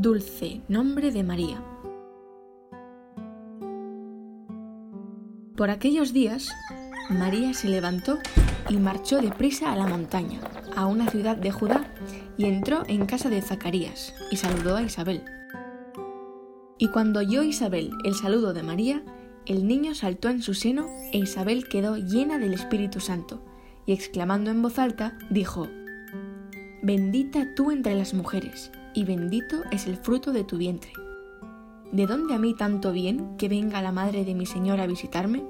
Dulce nombre de María. Por aquellos días, María se levantó y marchó deprisa a la montaña, a una ciudad de Judá, y entró en casa de Zacarías y saludó a Isabel. Y cuando oyó Isabel el saludo de María, el niño saltó en su seno e Isabel quedó llena del Espíritu Santo, y exclamando en voz alta, dijo, Bendita tú entre las mujeres, y bendito es el fruto de tu vientre. ¿De dónde a mí tanto bien que venga la madre de mi Señor a visitarme?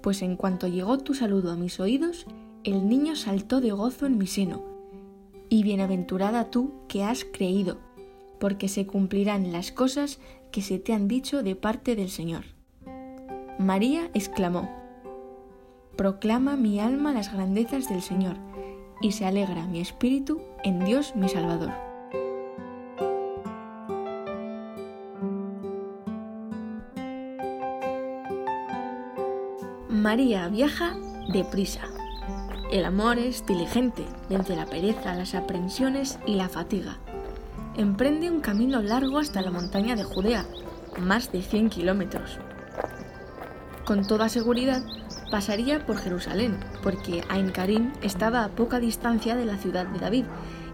Pues en cuanto llegó tu saludo a mis oídos, el niño saltó de gozo en mi seno. Y bienaventurada tú que has creído, porque se cumplirán las cosas que se te han dicho de parte del Señor. María exclamó, Proclama mi alma las grandezas del Señor, y se alegra mi espíritu en Dios mi Salvador. María viaja deprisa. El amor es diligente, vence la pereza, las aprensiones y la fatiga. Emprende un camino largo hasta la montaña de Judea, más de 100 kilómetros. Con toda seguridad pasaría por Jerusalén, porque Ain Karim estaba a poca distancia de la ciudad de David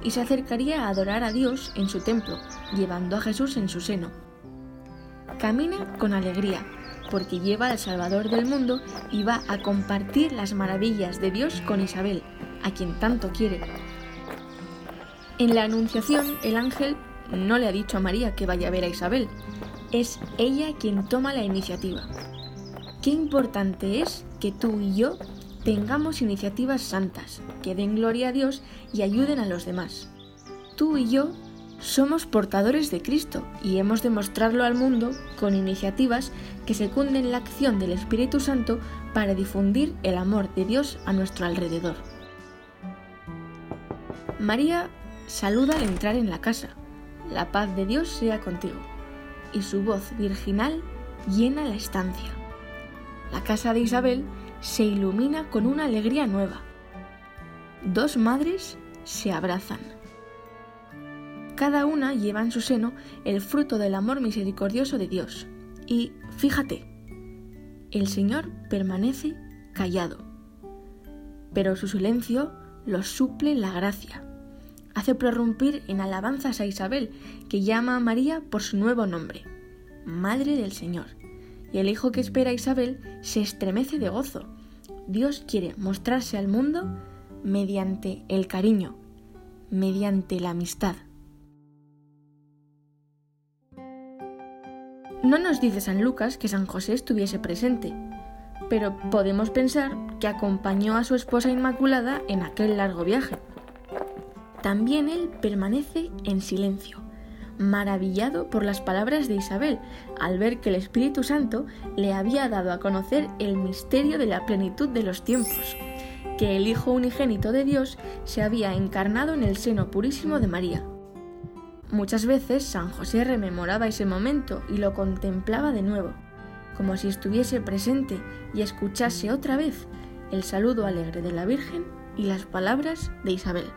y se acercaría a adorar a Dios en su templo, llevando a Jesús en su seno. Camina con alegría, porque lleva al Salvador del mundo y va a compartir las maravillas de Dios con Isabel, a quien tanto quiere. En la Anunciación, el ángel no le ha dicho a María que vaya a ver a Isabel, es ella quien toma la iniciativa. Qué importante es que tú y yo tengamos iniciativas santas, que den gloria a Dios y ayuden a los demás. Tú y yo somos portadores de Cristo y hemos de mostrarlo al mundo con iniciativas que secunden la acción del Espíritu Santo para difundir el amor de Dios a nuestro alrededor. María saluda al entrar en la casa. La paz de Dios sea contigo. Y su voz virginal llena la estancia. La casa de Isabel se ilumina con una alegría nueva. Dos madres se abrazan. Cada una lleva en su seno el fruto del amor misericordioso de Dios. Y fíjate, el Señor permanece callado, pero su silencio lo suple la gracia. Hace prorrumpir en alabanzas a Isabel, que llama a María por su nuevo nombre, Madre del Señor. Y el hijo que espera a Isabel se estremece de gozo. Dios quiere mostrarse al mundo mediante el cariño, mediante la amistad. No nos dice San Lucas que San José estuviese presente, pero podemos pensar que acompañó a su esposa Inmaculada en aquel largo viaje. También él permanece en silencio, maravillado por las palabras de Isabel, al ver que el Espíritu Santo le había dado a conocer el misterio de la plenitud de los tiempos, que el Hijo unigénito de Dios se había encarnado en el seno purísimo de María. Muchas veces San José rememoraba ese momento y lo contemplaba de nuevo, como si estuviese presente y escuchase otra vez el saludo alegre de la Virgen y las palabras de Isabel.